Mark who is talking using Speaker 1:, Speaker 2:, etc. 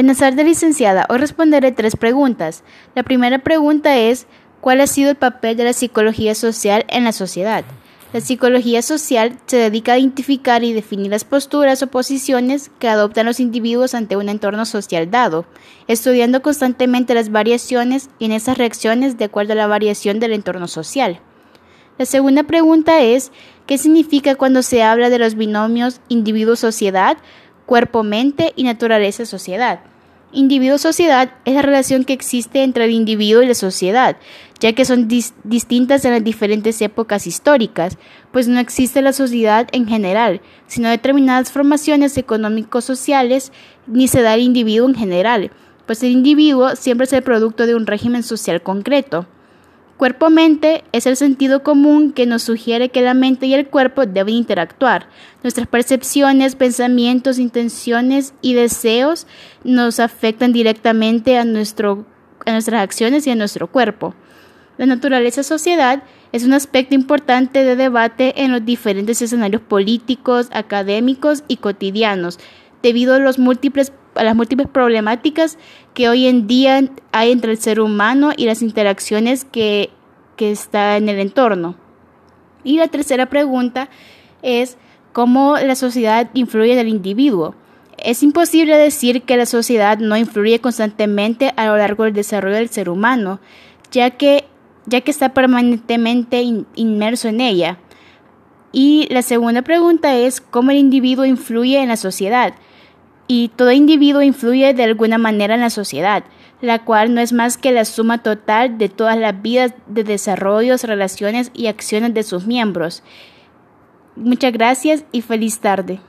Speaker 1: Buenas tardes, licenciada. Hoy responderé tres preguntas. La primera pregunta es, ¿cuál ha sido el papel de la psicología social en la sociedad? La psicología social se dedica a identificar y definir las posturas o posiciones que adoptan los individuos ante un entorno social dado, estudiando constantemente las variaciones en esas reacciones de acuerdo a la variación del entorno social. La segunda pregunta es, ¿qué significa cuando se habla de los binomios individuo-sociedad cuerpo-mente y naturaleza-sociedad. Individuo-sociedad es la relación que existe entre el individuo y la sociedad, ya que son distintas en las diferentes épocas históricas, pues no existe la sociedad en general, sino determinadas formaciones económico-sociales, ni se da el individuo en general, pues el individuo siempre es el producto de un régimen social concreto. Cuerpo-mente es el sentido común que nos sugiere que la mente y el cuerpo deben interactuar. Nuestras percepciones, pensamientos, intenciones y deseos nos afectan directamente a, nuestro, a nuestras acciones y a nuestro cuerpo. La naturaleza sociedad es un aspecto importante de debate en los diferentes escenarios políticos, académicos y cotidianos, debido a, los múltiples, a las múltiples problemáticas que hoy en día hay entre el ser humano y las interacciones que, que está en el entorno. Y la tercera pregunta es cómo la sociedad influye en el individuo. Es imposible decir que la sociedad no influye constantemente a lo largo del desarrollo del ser humano, ya que, ya que está permanentemente inmerso en ella. Y la segunda pregunta es cómo el individuo influye en la sociedad. Y todo individuo influye de alguna manera en la sociedad, la cual no es más que la suma total de todas las vidas de desarrollos, relaciones y acciones de sus miembros. Muchas gracias y feliz tarde.